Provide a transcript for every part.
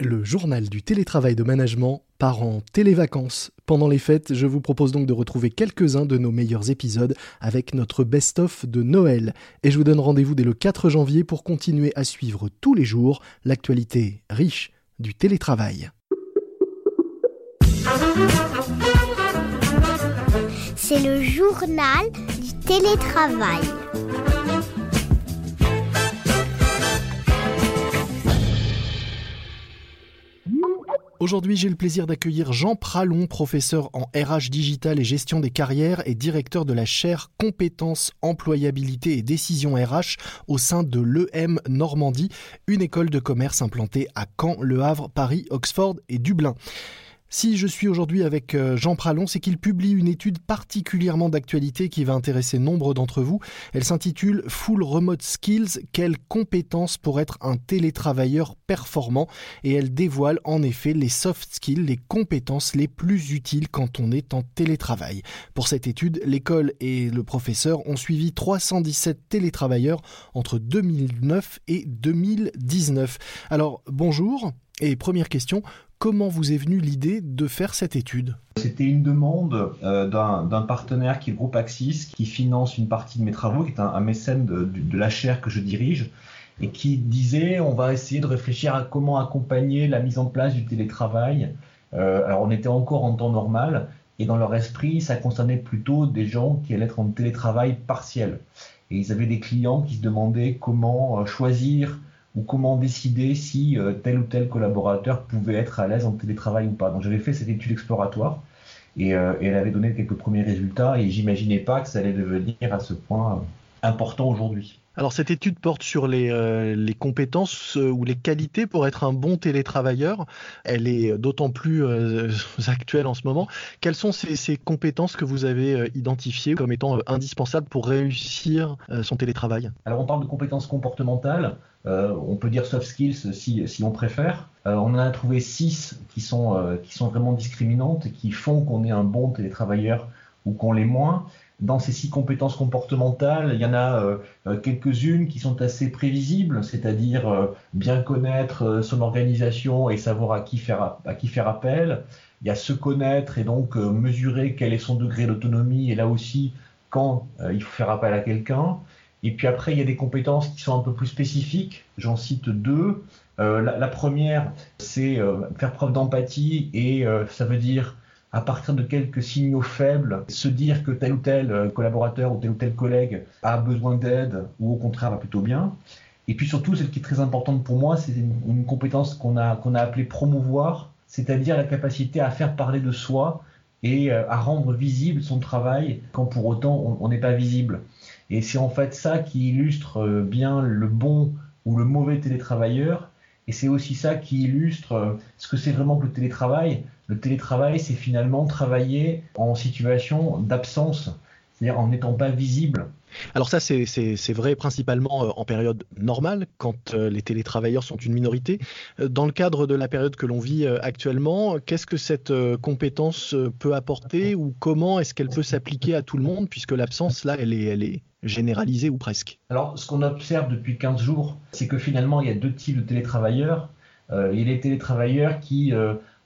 Le journal du télétravail de management part en télévacances. Pendant les fêtes, je vous propose donc de retrouver quelques-uns de nos meilleurs épisodes avec notre best-of de Noël. Et je vous donne rendez-vous dès le 4 janvier pour continuer à suivre tous les jours l'actualité riche du télétravail. C'est le journal du télétravail. Aujourd'hui, j'ai le plaisir d'accueillir Jean Pralon, professeur en RH digital et gestion des carrières et directeur de la chaire compétences, employabilité et décision RH au sein de l'EM Normandie, une école de commerce implantée à Caen, Le Havre, Paris, Oxford et Dublin. Si je suis aujourd'hui avec euh, Jean Pralon, c'est qu'il publie une étude particulièrement d'actualité qui va intéresser nombre d'entre vous. Elle s'intitule Full Remote Skills, quelles compétences pour être un télétravailleur performant? Et elle dévoile en effet les soft skills, les compétences les plus utiles quand on est en télétravail. Pour cette étude, l'école et le professeur ont suivi 317 télétravailleurs entre 2009 et 2019. Alors bonjour et première question, comment vous est venue l'idée de faire cette étude? C'était une demande euh, d'un partenaire qui est le groupe Axis, qui finance une partie de mes travaux, qui est un, mécène de, la chaire que je dirige, et qui disait on va essayer de réfléchir à comment accompagner la mise en place du télétravail. Euh, alors on était encore en temps normal, et dans leur esprit, ça concernait plutôt des gens qui allaient être en télétravail partiel. Et ils avaient des clients qui se demandaient comment euh, choisir ou comment décider si euh, tel ou tel collaborateur pouvait être à l'aise en télétravail ou pas. Donc j'avais fait cette étude exploratoire et, euh, elle avait donné quelques premiers résultats et j'imaginais pas que ça allait devenir à ce point euh, important aujourd'hui. Alors cette étude porte sur les, euh, les compétences euh, ou les qualités pour être un bon télétravailleur. Elle est d'autant plus euh, actuelle en ce moment. Quelles sont ces, ces compétences que vous avez identifiées comme étant indispensables pour réussir son télétravail? Alors on parle de compétences comportementales. on peut dire soft skills si, si on préfère. on en a trouvé six qui sont, qui sont vraiment discriminantes qui font qu'on est un bon télétravailleur ou qu'on l'est moins. Dans ces six compétences comportementales, il y en a euh, euh, quelques-unes qui sont assez prévisibles, c'est-à-dire euh, bien connaître son organisation et savoir à qui faire, à qui faire appel. Il y a se connaître et donc mesurer quel est son degré d'autonomie et là aussi quand il faut faire appel à quelqu'un. Et puis après, il y a des compétences qui sont un peu plus spécifiques. J'en cite deux. la, première, c'est faire preuve d'empathie et ça veut dire à partir de quelques signaux faibles, se dire que tel ou tel euh, collaborateur ou tel ou tel collègue a besoin d'aide ou au contraire va plutôt bien. Et puis surtout, celle qui est très importante pour moi, c'est une, compétence qu'on a, qu'on a appelée promouvoir, c'est-à-dire la capacité à faire parler de soi et euh, à rendre visible son travail quand pour autant on n'est pas visible. Et c'est en fait ça qui illustre euh, bien le bon ou le mauvais télétravailleur. Et c'est aussi ça qui illustre ce que c'est vraiment que le télétravail. Le télétravail, c'est finalement travailler en situation d'absence, c'est-à-dire en n'étant pas visible. Alors ça, c'est vrai principalement euh, en période normale, quand euh, les télétravailleurs sont une minorité. Euh, dans le cadre de la période que l'on vit actuellement, qu'est-ce que cette compétence peut apporter ou comment est-ce qu'elle peut s'appliquer à tout le monde, puisque l'absence, là, elle est, elle est généralisée ou presque? Alors, ce qu'on observe depuis 15 jours, c'est que finalement, il y a deux types de télétravailleurs. il y a les télétravailleurs qui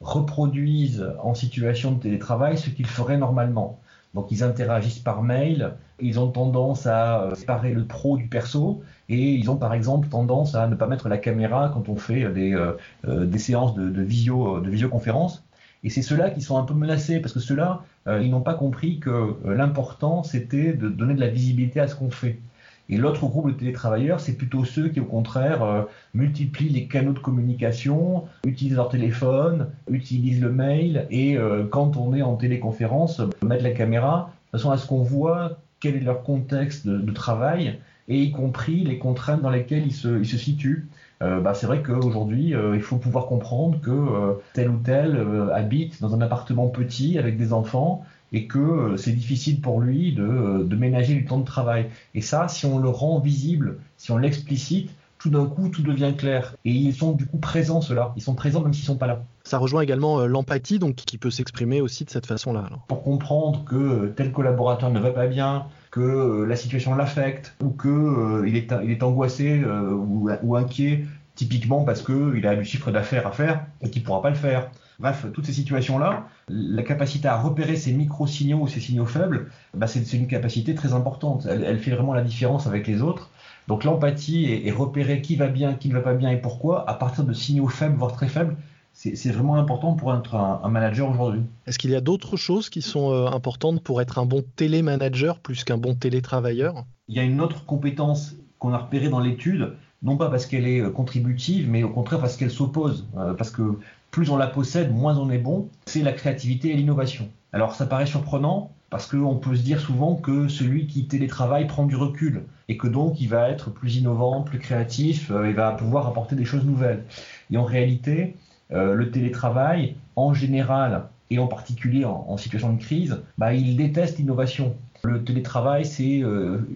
reproduisent en situation de télétravail ce qu'ils feraient normalement. Donc ils interagissent par mail, ils ont tendance à euh, séparer le pro du perso et ils ont par exemple tendance à ne pas mettre la caméra quand on fait des, euh, euh, séances de visioconférence. Et c'est ceux-là qui sont un peu menacés parce que ceux-là, ils n'ont pas compris que l'important c'était de donner de la visibilité à ce qu'on fait. Et l'autre groupe de télétravailleurs, c'est plutôt ceux qui, au contraire, euh, multiplient les canaux de communication, utilisent leur téléphone, utilisent le mail, et euh, quand on est en téléconférence, mettre la caméra de façon à ce qu'on voit quel est leur contexte de, travail, et y compris les contraintes dans lesquelles ils se, situent. Euh, bah, c'est vrai qu'aujourd'hui, il faut pouvoir comprendre que tel ou tel habite dans un appartement petit avec des enfants et que euh, c'est difficile pour lui de, de, ménager du temps de travail. Et ça, si on le rend visible, si on l'explicite, tout d'un coup, tout devient clair. Et ils sont du coup présents, ceux-là. Ils sont présents même s'ils sont pas là. Ça rejoint également euh, l'empathie, donc qui peut s'exprimer aussi de cette façon-là. Pour comprendre que tel collaborateur ne va pas bien, que euh, la situation l'affecte, ou que il, est, il est angoissé ou, ou inquiet typiquement parce qu'il a du chiffre d'affaires à faire et qu'il ne pourra pas le faire. Bref, toutes ces situations-là, la capacité à repérer ces micro-signaux ou ces signaux faibles, bah, c'est une capacité très importante. Elle, fait vraiment la différence avec les autres. Donc l'empathie et, repérer qui va bien, qui ne va pas bien et pourquoi, à partir de signaux faibles, voire très faibles, c'est vraiment important pour être un, manager aujourd'hui. Est-ce qu'il y a d'autres choses qui sont euh, importantes pour être un bon télémanager plus qu'un bon télétravailleur? Il y a une autre compétence qu'on a repérée dans l'étude, non pas parce qu'elle est euh, contributive, mais au contraire parce qu'elle s'oppose. Euh, parce que plus on la possède, moins on est bon, c'est la créativité et l'innovation. Alors ça paraît surprenant parce qu'on peut se dire souvent que celui qui télétravaille prend du recul et que donc il va être plus innovant, plus créatif, euh, il va pouvoir apporter des choses nouvelles. Et en réalité, le télétravail, en général, et en particulier en, situation de crise, bah, il déteste l'innovation. Le télétravail, c'est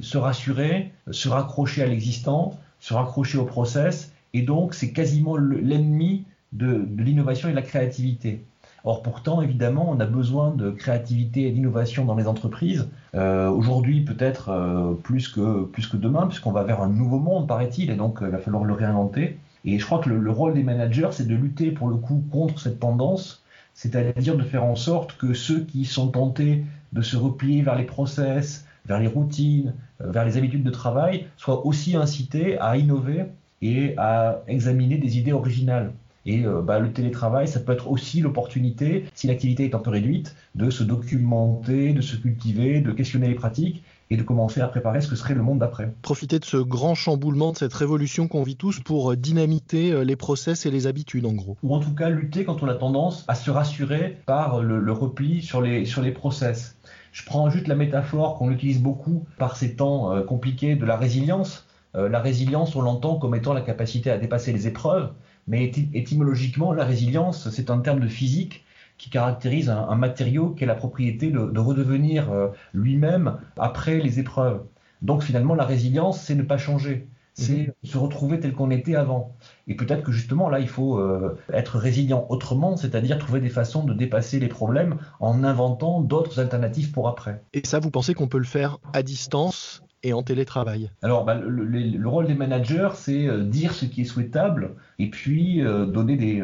se rassurer, se raccrocher à l'existant, se raccrocher au process, et donc c'est quasiment l'ennemi de, l'innovation et de la créativité. Or pourtant, évidemment, on a besoin de créativité et d'innovation dans les entreprises. Euh, aujourd'hui, peut-être euh, plus, que, plus que demain, puisqu'on va vers un nouveau monde, paraît-il, et donc euh, il va falloir le réinventer. Et je crois que le, le rôle des managers, c'est de lutter pour le coup contre cette tendance, c'est-à-dire de faire en sorte que ceux qui sont tentés de se replier vers les process, vers les routines, vers les habitudes de travail, soient aussi incités à innover et à examiner des idées originales. Et euh, bah, le télétravail, ça peut être aussi l'opportunité, si l'activité est un peu réduite, de se documenter, de se cultiver, de questionner les pratiques et de commencer à préparer ce que serait le monde d'après. Profiter de ce grand chamboulement, de cette révolution qu'on vit tous pour dynamiter euh, les process et les habitudes en gros. Ou en tout cas lutter quand on a tendance à se rassurer par le, le repli sur les, sur les process. Je prends juste la métaphore qu'on utilise beaucoup par ces temps euh, compliqués de la résilience. Euh, la résilience, on l'entend comme étant la capacité à dépasser les épreuves, mais étymologiquement, la résilience, c'est un terme de physique qui caractérise un, matériau qui a la propriété de, redevenir euh, lui-même après les épreuves. Donc finalement, la résilience, c'est ne pas changer c'est mhm. se retrouver tel qu'on était avant. Et peut-être que justement là, il faut euh, être résilient autrement, c'est-à-dire trouver des façons de dépasser les problèmes en inventant d'autres alternatives pour après. Et ça, vous pensez qu'on peut le faire à distance et en télétravail Alors, bah, le, rôle des managers, c'est euh, dire ce qui est souhaitable et puis euh, donner des,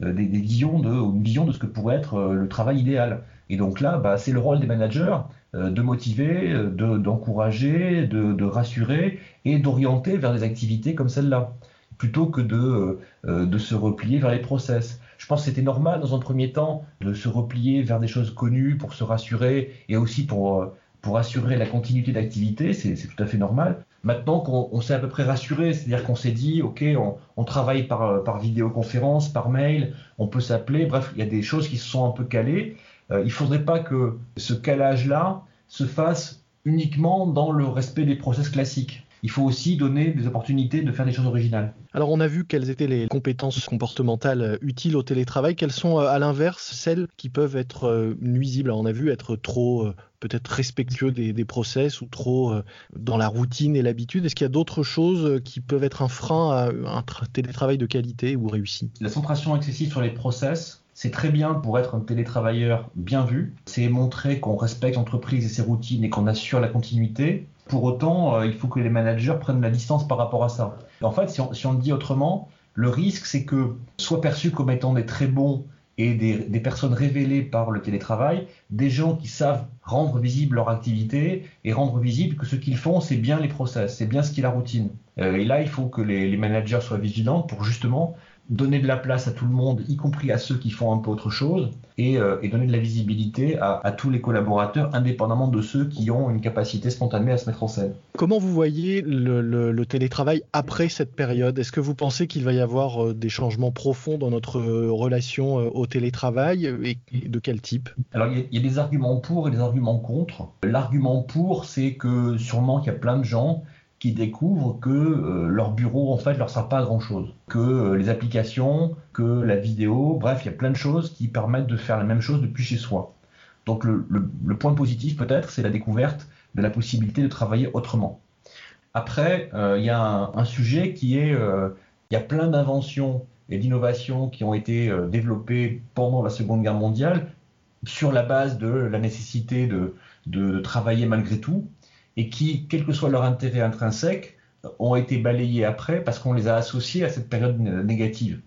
des, visions de, une vision de ce que pourrait être le travail idéal. Et donc là, bah, c'est le rôle des managers euh, de motiver, euh, d'encourager, de, rassurer et d'orienter vers des activités comme celle-là, plutôt que de, euh, de se replier vers les process. Je pense que c'était normal dans un premier temps de se replier vers des choses connues pour se rassurer et aussi pour, pour assurer la continuité d'activité, c'est tout à fait normal. Maintenant qu'on s'est à peu près rassuré, c'est-à-dire qu'on s'est dit, OK, on, travaille par, par vidéoconférence, par mail, on peut s'appeler, bref, il y a des choses qui se sont un peu calées. Euh, il ne faudrait pas que ce calage-là se fasse uniquement dans le respect des process classiques. Il faut aussi donner des opportunités de faire des choses originales. Alors on a vu quelles étaient les compétences comportementales euh, utiles au télétravail. Quelles sont euh, à l'inverse celles qui peuvent être nuisibles? On a vu être trop peut-être respectueux des, process ou trop dans la routine et l'habitude. Est-ce qu'il y a d'autres choses qui peuvent être un frein à un télétravail de qualité ou réussi? La centration excessive sur les process, c'est très bien pour être un télétravailleur bien vu. C'est montrer qu'on respecte l'entreprise et ses routines et qu'on assure la continuité. Pour autant, euh, il faut que les managers prennent la distance par rapport à ça. en fait, si on, le dit autrement, le risque, c'est que soit perçus comme étant des très bons et des, personnes révélées par le télétravail, des gens qui savent rendre visible leur activité et rendre visible que ce qu'ils font, c'est bien les process, c'est bien ce qui est la routine. Euh, et là, il faut que les managers soient vigilants pour justement donner de la place à tout le monde, y compris à ceux qui font un peu autre chose, et, euh, donner de la visibilité à, tous les collaborateurs, indépendamment de ceux qui ont une capacité spontanée à se mettre en scène. Comment vous voyez le, télétravail après cette période? Est-ce que vous pensez qu'il va y avoir euh, des changements profonds dans notre euh, relation au télétravail? Et, de quel type? Alors il y, a des arguments pour et des arguments contre. L'argument pour, c'est que sûrement qu'il y a plein de gens qui découvrent que euh, leur bureau en fait leur sert pas à grand chose, que euh, les applications, que la vidéo, bref, il y a plein de choses qui permettent de faire la même chose depuis chez soi. Donc le, point positif peut-être, c'est la découverte de la possibilité de travailler autrement. Après, euh, il y a un, sujet qui est, il y a plein d'inventions et d'innovations qui ont été développées pendant la Seconde Guerre mondiale sur la base de la nécessité de travailler malgré tout et qui, quel que soit leur intérêt intrinsèque, ont été balayés après parce qu'on les a associés à cette période négative.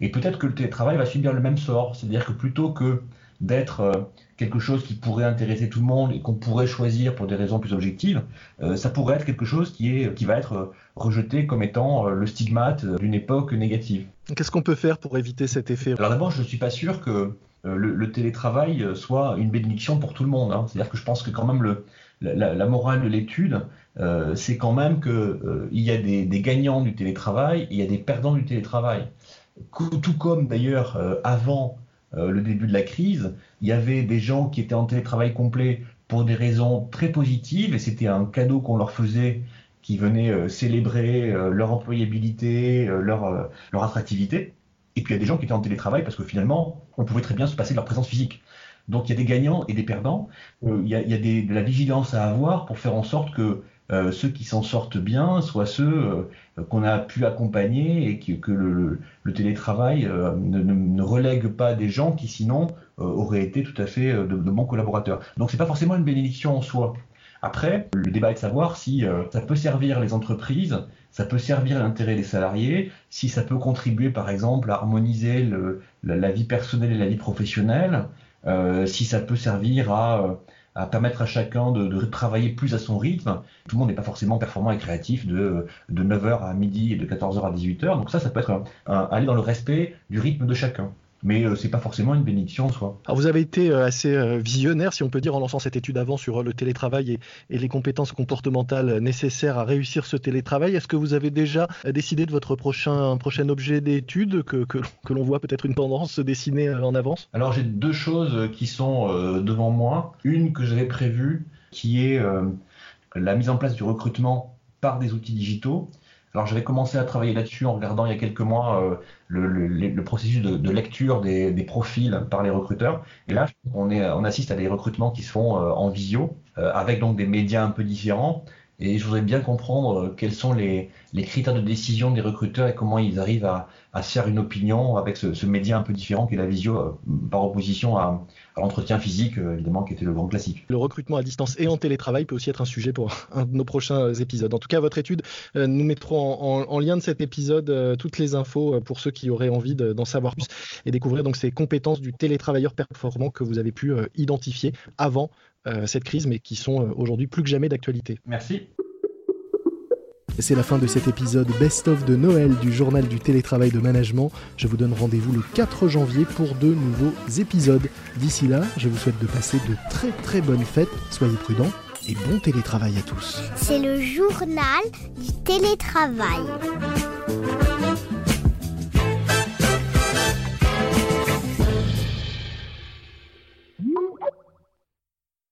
Et peut-être que le télétravail va subir le même sort, c'est-à-dire que plutôt que d'être euh, quelque chose qui pourrait intéresser tout le monde et qu'on pourrait choisir pour des raisons plus objectives, euh, ça pourrait être quelque chose qui, est, qui va être euh, rejeté comme étant le stigmate d'une époque négative. Qu'est-ce qu'on peut faire pour éviter cet effet Alors d'abord, je ne suis pas sûr que le, télétravail soit une bénédiction pour tout le monde. Hein. C'est-à-dire que je pense que quand même le, la, morale de l'étude, c'est quand même qu'il y a des, gagnants du télétravail et il y a des perdants du télétravail. Tout comme d'ailleurs avant euh, le début de la crise, il y avait des gens qui étaient en télétravail complet pour des raisons très positives et c'était un cadeau qu'on leur faisait qui venait euh, célébrer euh, leur employabilité, leur, leur attractivité. Et puis il y a des gens qui étaient en télétravail parce que finalement, on pouvait très bien se passer de leur présence physique. Donc il y a des gagnants et des perdants. il y a, de la vigilance à avoir pour faire en sorte que euh, ceux qui s'en sortent bien soient ceux euh, qu'on a pu accompagner et que, le, télétravail euh, ne, relègue pas des gens qui sinon auraient été tout à fait de, bons collaborateurs. Donc c'est pas forcément une bénédiction en soi. Après, le débat est de savoir si ça peut servir les entreprises, ça peut servir l'intérêt des salariés, si ça peut contribuer par exemple à harmoniser la, vie personnelle et la vie professionnelle, si ça peut servir à à permettre à chacun de, travailler plus à son rythme. Tout le monde n'est pas forcément performant et créatif de, de 9h à midi et de 14h à 18h. Donc ça, ça peut être aller dans le respect du rythme de chacun mais ce euh, c'est pas forcément une bénédiction en soi. Alors vous avez été euh, assez euh, visionnaire, si on peut dire, en lançant cette étude avant sur le télétravail et, les compétences comportementales nécessaires à réussir ce télétravail. Est-ce que vous avez déjà décidé de votre prochain, prochain objet d'étude, que, que, l'on voit peut-être une tendance se dessiner en avance? Alors j'ai deux choses qui sont devant moi. Une que j'avais prévue, qui est la mise en place du recrutement par des outils digitaux. Alors j'avais commencé à travailler là-dessus en regardant il y a quelques mois euh, le, processus de, lecture des, profils par les recruteurs. Et là, on, est, on assiste à des recrutements qui se font euh, en visio, euh, avec donc des médias un peu différents. Et je voudrais bien comprendre euh, quels sont les, critères de décision des recruteurs et comment ils arrivent à, se faire une opinion avec ce, média un peu différent qu'est la visio, euh, par opposition à, l'entretien physique, euh, évidemment, qui était le grand classique. Le recrutement à distance et en télétravail peut aussi être un sujet pour un de nos prochains épisodes. En tout cas, votre étude, nous mettrons en, lien de cet épisode toutes les infos pour ceux qui auraient envie d'en savoir plus et découvrir donc ces compétences du télétravailleur performant que vous avez pu identifier avant cette crise, mais qui sont euh, aujourd'hui plus que jamais d'actualité. Merci. C'est la fin de cet épisode best-of de Noël du journal du télétravail de management. Je vous donne rendez-vous le 4 janvier pour de nouveaux épisodes. D'ici là, je vous souhaite de passer de très très bonnes fêtes. Soyez prudents et bon télétravail à tous. C'est le journal du télétravail.